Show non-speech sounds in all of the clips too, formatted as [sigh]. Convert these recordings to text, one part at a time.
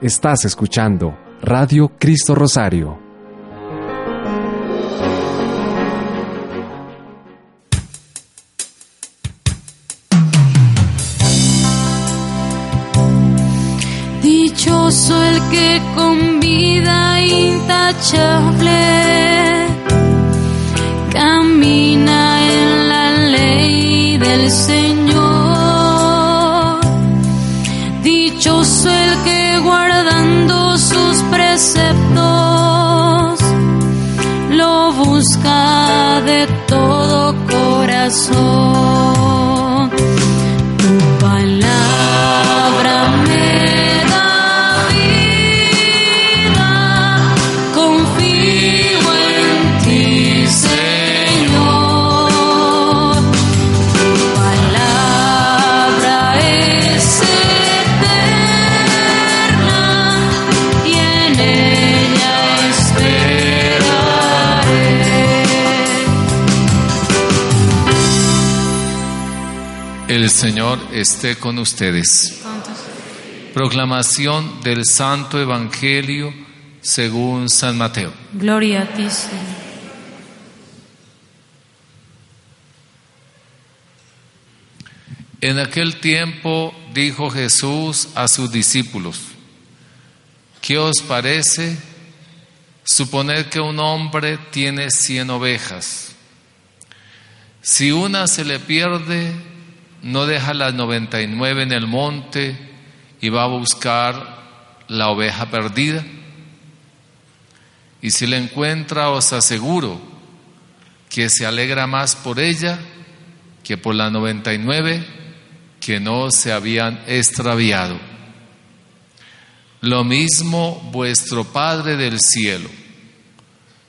Estás escuchando Radio Cristo Rosario. Dichoso el que con vida intachable camina de todo corazón. El Señor esté con ustedes. Proclamación del Santo Evangelio según San Mateo. Gloria a ti, Señor. En aquel tiempo dijo Jesús a sus discípulos, ¿qué os parece suponer que un hombre tiene cien ovejas? Si una se le pierde, no deja las noventa y nueve en el monte y va a buscar la oveja perdida. Y si la encuentra, os aseguro que se alegra más por ella que por las noventa y nueve que no se habían extraviado. Lo mismo vuestro Padre del cielo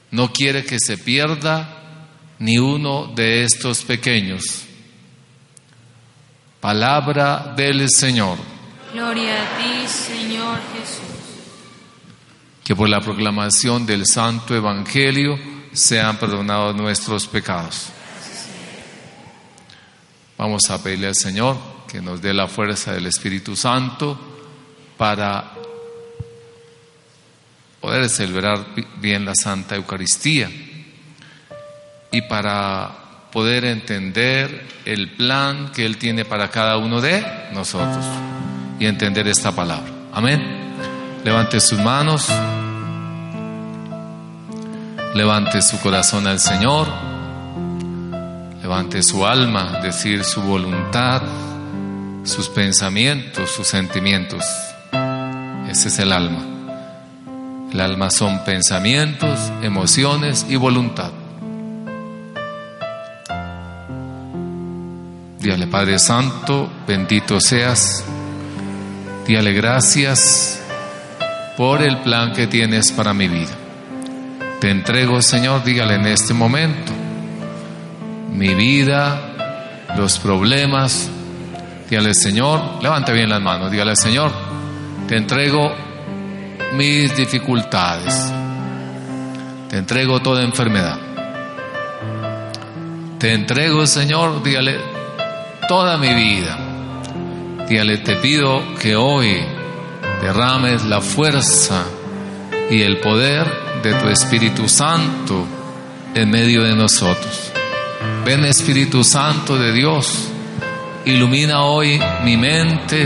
no quiere que se pierda ni uno de estos pequeños. Palabra del Señor. Gloria a ti, Señor Jesús. Que por la proclamación del Santo Evangelio sean perdonados nuestros pecados. Vamos a pedirle al Señor que nos dé la fuerza del Espíritu Santo para poder celebrar bi- bien la Santa Eucaristía y para poder entender el plan que Él tiene para cada uno de nosotros y entender esta palabra. Amén. Levante sus manos, levante su corazón al Señor, levante su alma, decir su voluntad, sus pensamientos, sus sentimientos. Ese es el alma. El alma son pensamientos, emociones y voluntad. Padre Santo, bendito seas. Dígale gracias por el plan que tienes para mi vida. Te entrego, Señor, dígale en este momento, mi vida, los problemas. Dígale, Señor, levante bien las manos, dígale, Señor, te entrego mis dificultades. Te entrego toda enfermedad. Te entrego, Señor, dígale, toda mi vida. Dígale, te pido que hoy derrames la fuerza y el poder de tu Espíritu Santo en medio de nosotros. Ven Espíritu Santo de Dios, ilumina hoy mi mente.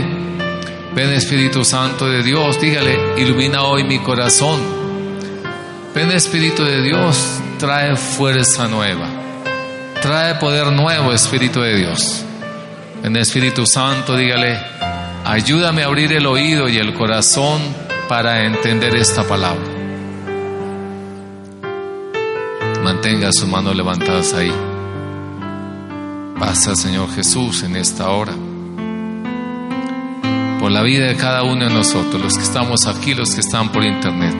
Ven Espíritu Santo de Dios, dígale, ilumina hoy mi corazón. Ven Espíritu de Dios, trae fuerza nueva. Trae poder nuevo, Espíritu de Dios. En Espíritu Santo, dígale, ayúdame a abrir el oído y el corazón para entender esta palabra. Mantenga sus manos levantadas ahí. Pasa, Señor Jesús, en esta hora. por la vida de cada uno de nosotros, los que estamos aquí, los que están por internet.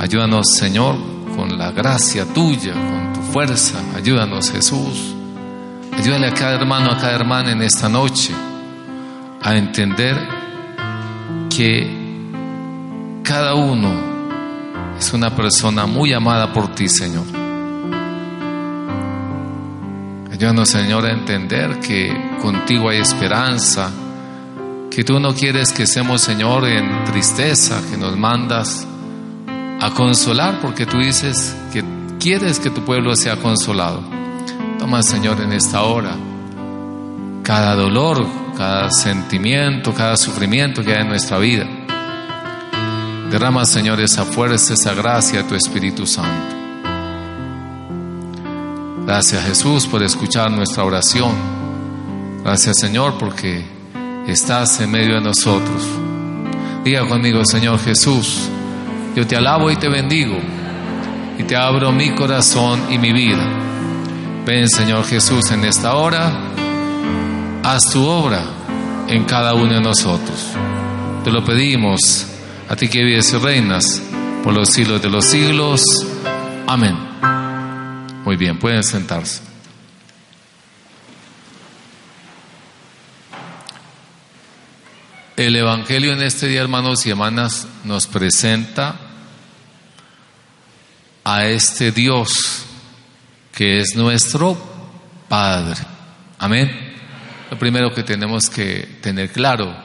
Ayúdanos, Señor, con la gracia tuya, con tu fuerza. Ayúdanos, Jesús. Ayúdale a cada hermano, a cada hermana en esta noche a entender que cada uno es una persona muy amada por ti, Señor. Ayúdanos, Señor, a entender que contigo hay esperanza, que tú no quieres que estemos, Señor, en tristeza, que nos mandas a consolar, porque tú dices que quieres que tu pueblo sea consolado. Señor, en esta hora cada dolor, cada sentimiento, cada sufrimiento que hay en nuestra vida. Derrama, Señor, esa fuerza, esa gracia tu Espíritu Santo. Gracias, Jesús, por escuchar nuestra oración. Gracias, Señor, porque estás en medio de nosotros. Diga conmigo, Señor Jesús, yo te alabo y te bendigo y te abro mi corazón y mi vida. Ven, Señor Jesús, en esta hora haz tu obra en cada uno de nosotros. Te lo pedimos a ti que vives y reinas por los siglos de los siglos. Amén. Muy bien, pueden sentarse. El Evangelio en este día, hermanos y hermanas, nos presenta a este Dios que es nuestro Padre. Amén. Lo primero que tenemos que tener claro,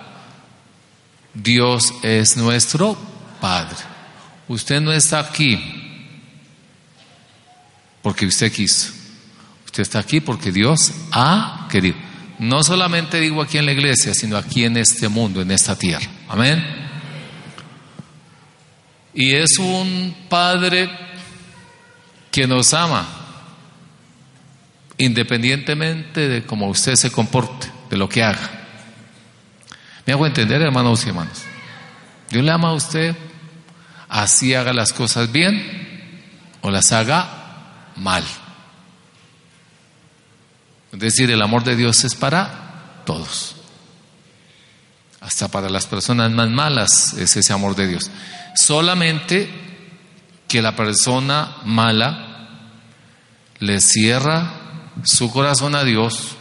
Dios es nuestro Padre. Usted no está aquí porque usted quiso. Usted está aquí porque Dios ha querido. No solamente digo aquí en la iglesia, sino aquí en este mundo, en esta tierra. Amén. Y es un Padre que nos ama independientemente de cómo usted se comporte, de lo que haga. ¿Me hago entender, hermanos y hermanas? Dios le ama a usted, así haga las cosas bien o las haga mal. Es decir, el amor de Dios es para todos. Hasta para las personas más malas es ese amor de Dios. Solamente que la persona mala le cierra su corazón a Dios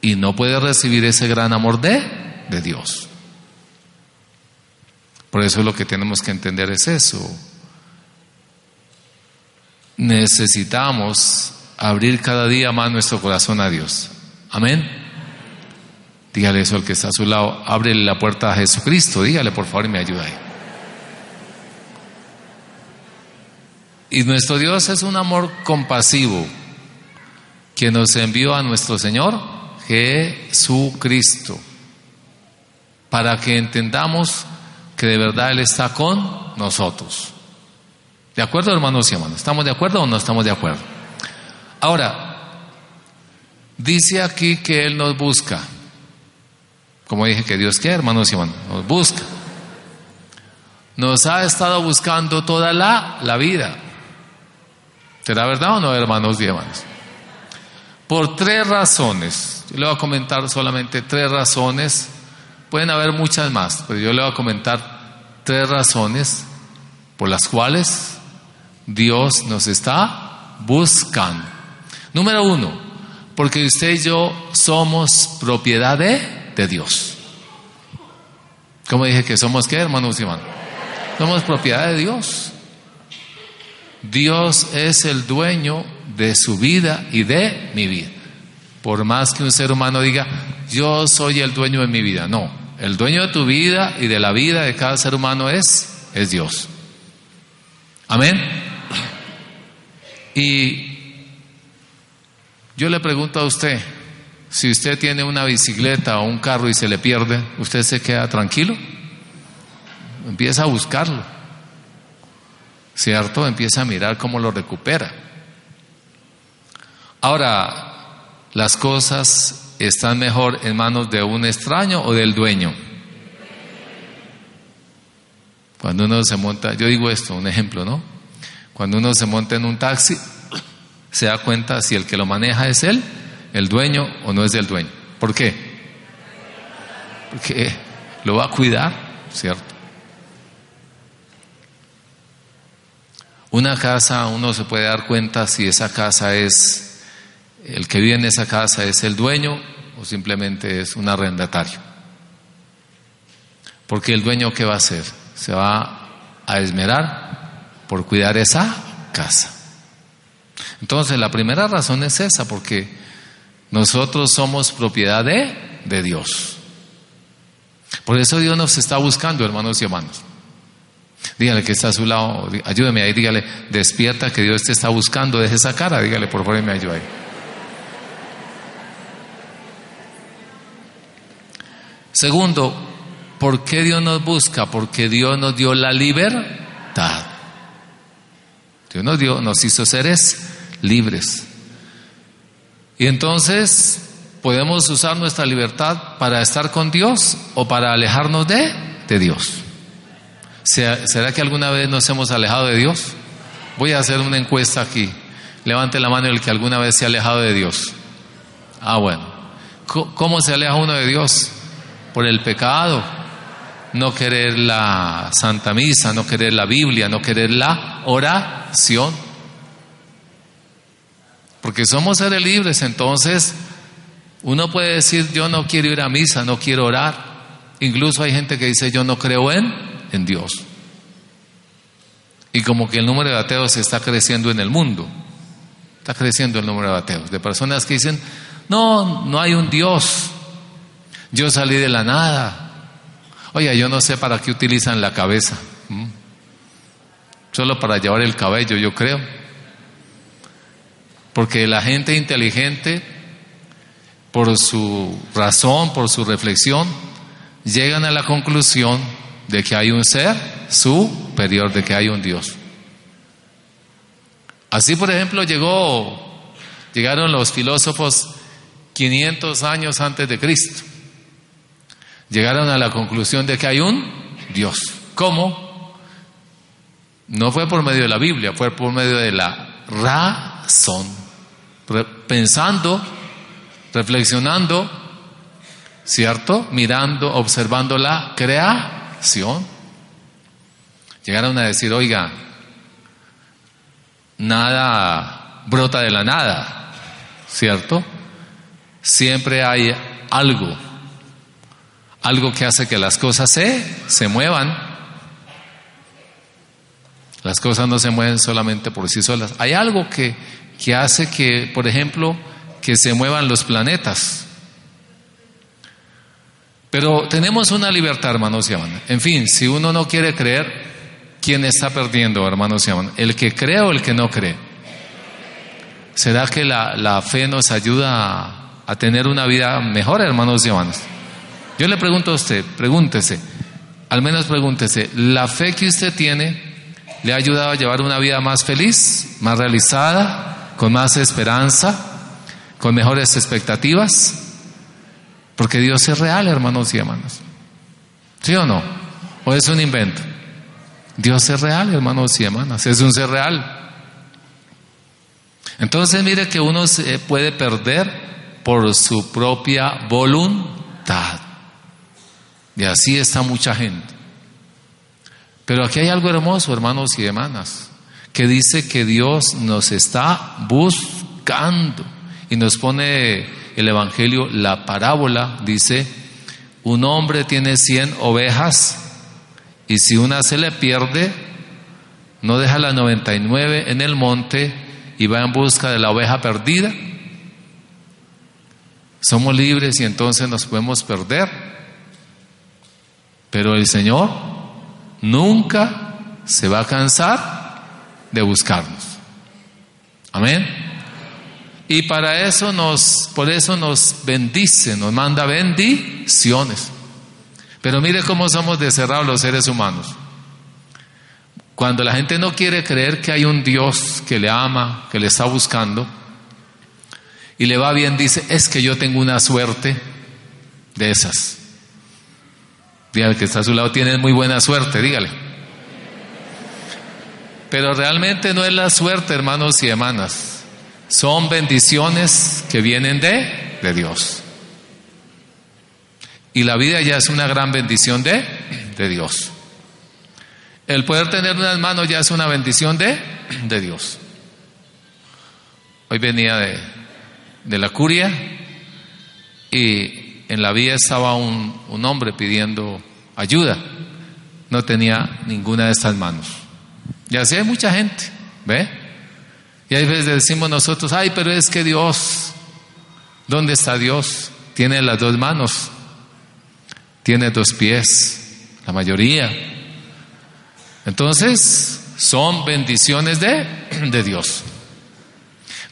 y no puede recibir ese gran amor de, de Dios. Por eso lo que tenemos que entender es eso. Necesitamos abrir cada día más nuestro corazón a Dios. Amén. Dígale eso al que está a su lado. Ábrele la puerta a Jesucristo. Dígale por favor y me ayuda ahí. Y nuestro Dios es un amor compasivo que nos envió a nuestro Señor Jesucristo, para que entendamos que de verdad Él está con nosotros. ¿De acuerdo, hermanos y hermanas? ¿Estamos de acuerdo o no estamos de acuerdo? Ahora, dice aquí que Él nos busca. Como dije que Dios quiere, hermanos y hermanas, nos busca. Nos ha estado buscando toda la, la vida. ¿Será verdad o no, hermanos y hermanas? Por tres razones. Yo le voy a comentar solamente tres razones. Pueden haber muchas más, pero yo le voy a comentar tres razones por las cuales Dios nos está buscando. Número uno, porque usted y yo somos propiedad de, Dios. ¿Cómo dije que somos qué, hermanos y hermanos? Somos propiedad de Dios. Dios es el dueño de su vida y de mi vida. Por más que un ser humano diga, yo soy el dueño de mi vida. No, el dueño de tu vida y de la vida de cada ser humano es, es Dios. Amén. Y yo le pregunto a usted, si usted tiene una bicicleta o un carro y se le pierde, ¿usted se queda tranquilo? Empieza a buscarlo. ¿Cierto? Empieza a mirar cómo lo recupera. Ahora, las cosas están mejor en manos de un extraño o del dueño. Cuando uno se monta, yo digo esto, un ejemplo, ¿no? Cuando uno se monta en un taxi, [clears throat] se da cuenta si el que lo maneja es él, el dueño o no es del dueño. ¿Por qué? Porque lo va a cuidar, ¿cierto? Una casa, uno se puede dar cuenta si esa casa es, el que vive en esa casa es el dueño o simplemente es un arrendatario. Porque el dueño, ¿qué va a hacer? Se va a esmerar por cuidar esa casa. Entonces, la primera razón es esa, porque nosotros somos propiedad de, Dios. Por eso Dios nos está buscando, hermanos y hermanos. Dígale que está a su lado, ayúdeme ahí, dígale, despierta que Dios te está buscando, deje esa cara, dígale, por favor, y me ayude ahí. Segundo, ¿por qué Dios nos busca? Porque Dios nos dio la libertad. Dios nos dio, nos hizo seres libres. Y entonces podemos usar nuestra libertad para estar con Dios o para alejarnos de, Dios. ¿Será que alguna vez nos hemos alejado de Dios? Voy a hacer una encuesta aquí. Levante la mano el que alguna vez se ha alejado de Dios. Ah, bueno. ¿Cómo se aleja uno de Dios? Por el pecado. No querer la Santa Misa, no querer la Biblia, no querer la oración. Porque somos seres libres, entonces uno puede decir yo no quiero ir a misa, no quiero orar. Incluso hay gente que dice yo no creo en, en Dios. Y como que el número de ateos está creciendo en el mundo. Está creciendo el número de ateos. De personas que dicen, no, no hay un Dios. Yo salí de la nada. Oye, yo no sé para qué utilizan la cabeza. Solo para llevar el cabello, yo creo. Porque la gente inteligente, por su razón, por su reflexión, llegan a la conclusión de que hay un ser superior, de que hay un Dios. Así, por ejemplo, llegó, llegaron los filósofos 500 años antes de Cristo. Llegaron a la conclusión de que hay un Dios. ¿Cómo? No fue por medio de la Biblia, fue por medio de la razón. Pensando, reflexionando, ¿cierto? Mirando, observando la creación. Llegaron a decir, oiga, nada brota de la nada, ¿cierto? Siempre hay algo, algo que hace que las cosas se, se muevan. Las cosas no se mueven solamente por sí solas. Hay algo que, que hace que, por ejemplo, que se muevan los planetas. Pero tenemos una libertad, hermanos y hermanas. En fin, si uno no quiere creer, ¿quién está perdiendo, hermanos y hermanas? ¿El que cree o el que no cree? ¿Será que la, la fe nos ayuda a, a, tener una vida mejor, hermanos y hermanas? Yo le pregunto a usted, pregúntese, al menos pregúntese, ¿la fe que usted tiene le ha ayudado a llevar una vida más feliz, más realizada, con más esperanza, con mejores expectativas? Porque Dios es real, hermanos y hermanas. ¿Sí o no? ¿O es un invento? Dios es real, hermanos y hermanas. Es un ser real. Entonces mire que uno se puede perder por su propia voluntad. Y así está mucha gente. Pero aquí hay algo hermoso, hermanos y hermanas, que dice que Dios nos está buscando y nos pone el Evangelio la parábola, dice, un hombre tiene cien ovejas y si una se le pierde, no deja la 99 en el monte y va en busca de la oveja perdida. Somos libres y entonces nos podemos perder. Pero el Señor nunca se va a cansar de buscarnos. Amén. Y para eso nos, por eso nos bendice, nos manda bendiciones. Pero mire cómo somos deserrados los seres humanos. Cuando la gente no quiere creer que hay un Dios que le ama, que le está buscando, y le va bien, dice, es que yo tengo una suerte de esas. Que está a su lado, tiene muy buena suerte, dígale. Pero realmente no es la suerte, hermanos y hermanas. Son bendiciones que vienen de, de Dios. Y la vida ya es una gran bendición de, de Dios. El poder tener unas manos ya es una bendición de, de Dios. Hoy venía de, de la curia y en la vía estaba un, un hombre pidiendo ayuda. No tenía ninguna de estas manos. Y así hay mucha gente, ¿ve? Y a veces decimos nosotros, ay, pero es que Dios, ¿dónde está Dios? Tiene las dos manos, tiene dos pies, la mayoría. Entonces, son bendiciones de, de Dios.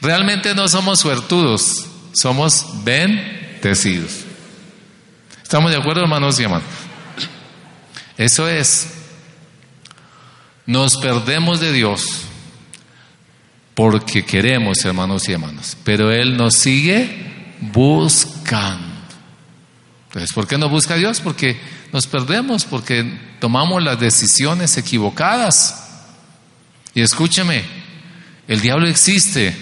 Realmente no somos suertudos, somos bendecidos. ¿Estamos de acuerdo, hermanos y hermanos? Eso es. Nos perdemos de Dios porque queremos, hermanos y hermanas, pero Él nos sigue buscando. Entonces, ¿por qué nos busca Dios? Porque nos perdemos, porque tomamos las decisiones equivocadas. Y escúcheme, el diablo existe.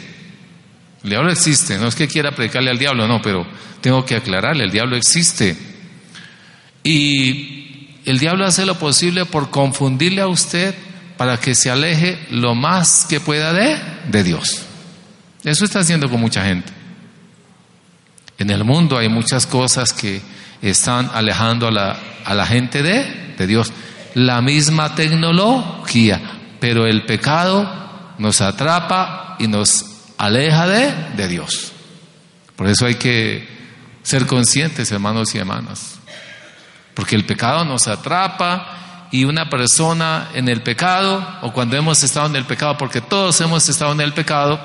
El diablo existe. No es que quiera predicarle al diablo, no, pero tengo que aclararle, el diablo existe. Y el diablo hace lo posible por confundirle a usted para que se aleje lo más que pueda de, de Dios. Eso está haciendo con mucha gente. En el mundo hay muchas cosas que están alejando a la, a la gente de, de Dios. La misma tecnología, pero el pecado nos atrapa y nos aleja de, de Dios. Por eso hay que ser conscientes, hermanos y hermanas. Porque el pecado nos atrapa y una persona en el pecado, o cuando hemos estado en el pecado, porque todos hemos estado en el pecado,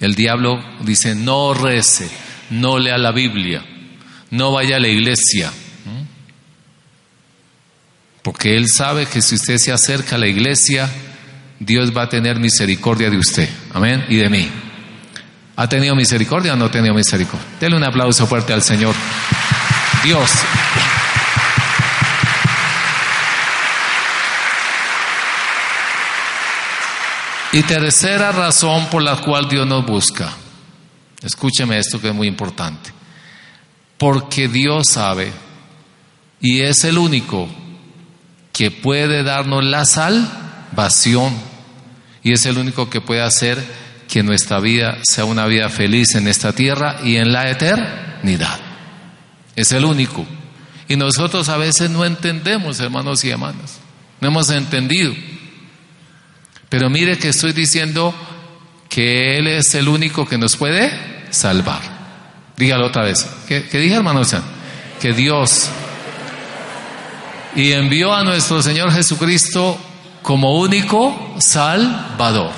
el diablo dice, no rece, no lea la Biblia, no vaya a la iglesia. Porque él sabe que si usted se acerca a la iglesia, Dios va a tener misericordia de usted. Amén. Y de mí. ¿Ha tenido misericordia o no ha tenido misericordia? Dele un aplauso fuerte al Señor. Dios. Y tercera razón por la cual Dios nos busca. Escúcheme esto que es muy importante. Porque Dios sabe y es el único que puede darnos la salvación y es el único que puede hacer que nuestra vida sea una vida feliz en esta tierra y en la eternidad. Es el único. Y nosotros a veces no entendemos, hermanos y hermanas. No hemos entendido. Pero mire que estoy diciendo que Él es el único que nos puede salvar. Dígalo otra vez. ¿Qué, dije, hermanos? Que Dios y envió a nuestro Señor Jesucristo como único Salvador.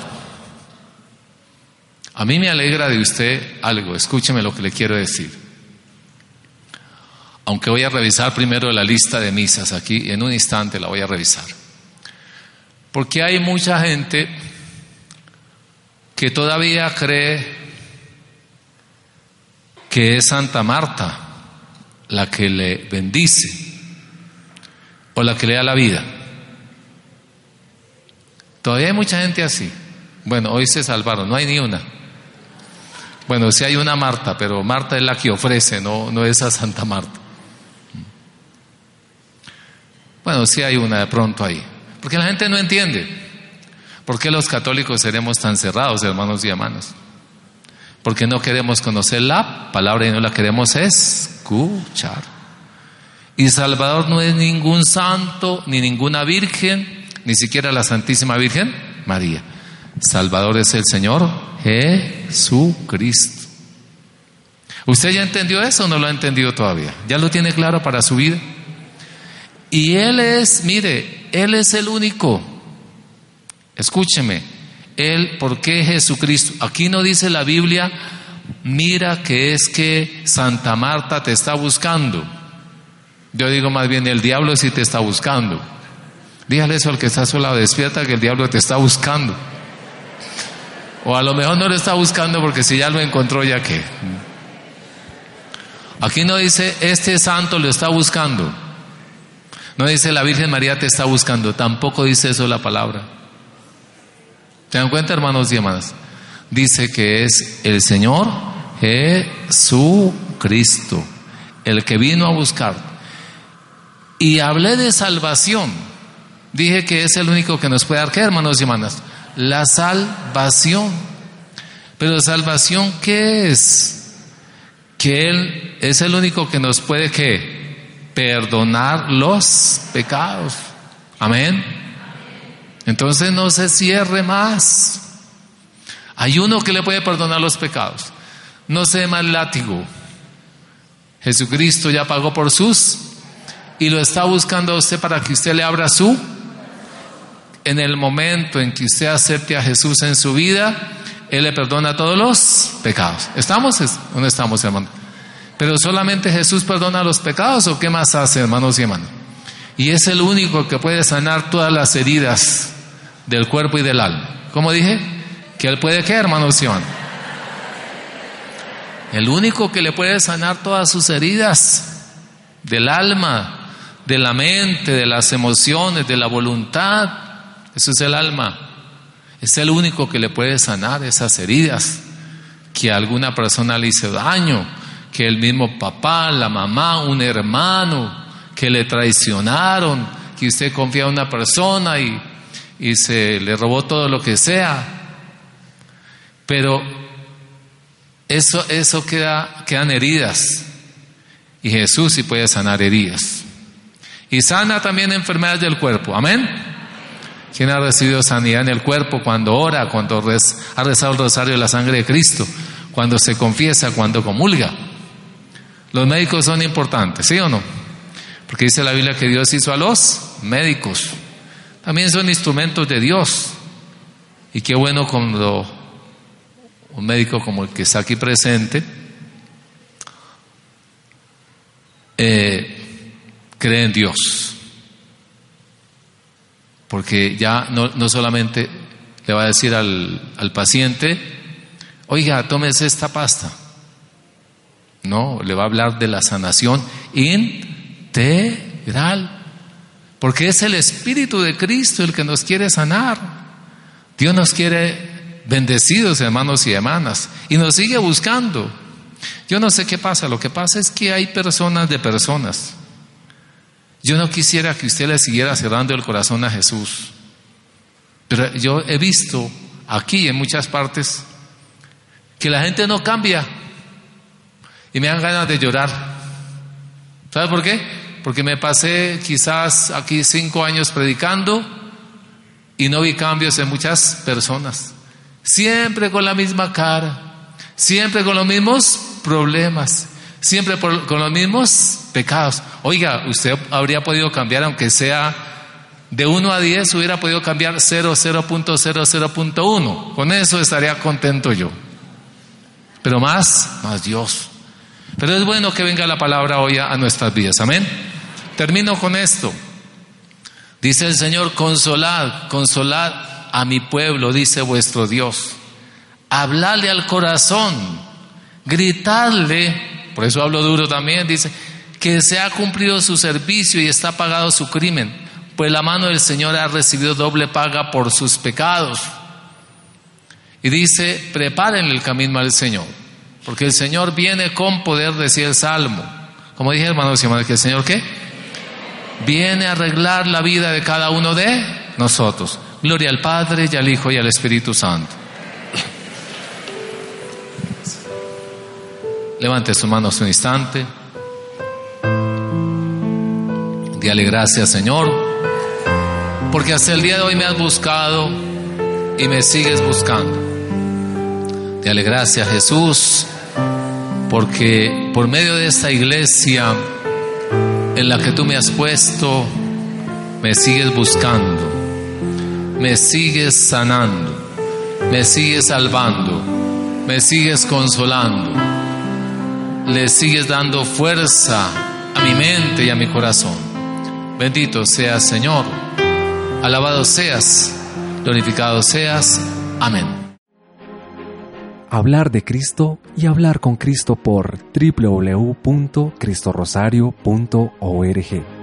A mí me alegra de usted algo, escúcheme lo que le quiero decir. Aunque voy a revisar primero la lista de misas aquí, en un instante la voy a revisar. Porque hay mucha gente que todavía cree que es Santa Marta la que le bendice o la que le da la vida. Todavía hay mucha gente así. Bueno, hoy se salvaron, no hay ni una. Bueno, sí hay una Marta, pero Marta es la que ofrece, no, no es a Santa Marta. Bueno, sí hay una de pronto ahí. Porque la gente no entiende. ¿Por qué los católicos seremos tan cerrados, hermanos y hermanas? Porque no queremos conocer la palabra y no la queremos escuchar. Y Salvador no es ningún santo, ni ninguna virgen, ni siquiera la Santísima Virgen María. Salvador es el Señor Jesucristo. ¿Usted ya entendió eso o no lo ha entendido todavía? ¿Ya lo tiene claro para su vida? Y Él es, mire, Él es el único. Escúcheme, Él, ¿por qué Jesucristo? Aquí no dice la Biblia, mira que es que Santa Marta te está buscando. Yo digo más bien, el diablo sí te está buscando. Dígale eso al que está a su lado, despierta que el diablo te está buscando. O a lo mejor no lo está buscando porque si ya lo encontró, ya que. Aquí no dice, este santo lo está buscando. No dice la Virgen María te está buscando, tampoco dice eso la palabra. ¿Se dan cuenta, hermanos y hermanas? Dice que es el Señor Jesucristo, el que vino a buscar. Y hablé de salvación. Dije que es el único que nos puede dar, ¿qué hermanos y hermanas? La salvación. Pero salvación, ¿qué es? Que Él es el único que nos puede que perdonar los pecados. Amén. Entonces no se cierre más. Hay uno que le puede perdonar los pecados. No se más látigo. Jesucristo ya pagó por sus y lo está buscando a usted para que usted le abra su. En el momento en que usted acepte a Jesús en su vida, Él le perdona todos los pecados. ¿Estamos? ¿Dónde estamos, hermano? Pero solamente Jesús perdona los pecados o qué más hace, hermanos y hermanos. Y es el único que puede sanar todas las heridas del cuerpo y del alma. ¿Cómo dije? Que Él puede qué, hermanos y hermanos. El único que le puede sanar todas sus heridas del alma, de la mente, de las emociones, de la voluntad. Eso es el alma. Es el único que le puede sanar esas heridas. Que alguna persona le hizo daño, que el mismo papá, la mamá, un hermano, que le traicionaron, que usted confía en una persona y, y se le robó todo lo que sea. Pero eso, eso queda, quedan heridas. Y Jesús sí puede sanar heridas. Y sana también enfermedades del cuerpo. Amén. ¿Quién ha recibido sanidad en el cuerpo cuando ora, cuando ha rezado el rosario de la sangre de Cristo, cuando se confiesa, cuando comulga? Los médicos son importantes, ¿sí o no? Porque dice la Biblia que Dios hizo a los médicos. También son instrumentos de Dios. Y qué bueno cuando un médico como el que está aquí presente eh, cree en Dios. Porque ya no, no, solamente le va a decir al, al paciente, oiga, tómese esta pasta. No, le va a hablar de la sanación integral. Porque es el Espíritu de Cristo el que nos quiere sanar. Dios nos quiere bendecidos, hermanos y hermanas, y nos sigue buscando. Yo no sé qué pasa, lo que pasa es que hay personas de personas. Yo no quisiera que usted le siguiera cerrando el corazón a Jesús, pero yo he visto aquí en muchas partes que la gente no cambia y me dan ganas de llorar. ¿Sabe por qué? Porque me pasé quizás aquí cinco años predicando y no vi cambios en muchas personas. Siempre con la misma cara, siempre con los mismos problemas, siempre con los mismos pecados. Oiga, usted habría podido cambiar, aunque sea de 1 a 10, hubiera podido cambiar 0, 0.00.1. Con eso estaría contento yo. Pero más, más Dios. Pero es bueno que venga la palabra hoy a nuestras vidas. Amén. Termino con esto. Dice el Señor, consolad, consolad a mi pueblo, dice vuestro Dios. Habladle al corazón, gritadle, por eso hablo duro también, dice, que se ha cumplido su servicio y está pagado su crimen, pues la mano del Señor ha recibido doble paga por sus pecados. Y dice, preparen el camino al Señor, porque el Señor viene con poder, decía el Salmo. Como dije, hermanos y hermanas, que el Señor qué? Viene a arreglar la vida de cada uno de nosotros. Gloria al Padre y al Hijo y al Espíritu Santo. Levante sus manos un instante. Dígale gracias, Señor, porque hasta el día de hoy me has buscado y me sigues buscando. Dale gracias, Jesús, porque por medio de esta iglesia en la que tú me has puesto, me sigues buscando, me sigues sanando, me sigues salvando, me sigues consolando, le sigues dando fuerza a mi mente y a mi corazón. Bendito seas, Señor, alabado seas, glorificado seas. Amén. Hablar de Cristo y hablar con Cristo por www.cristorrosario.org.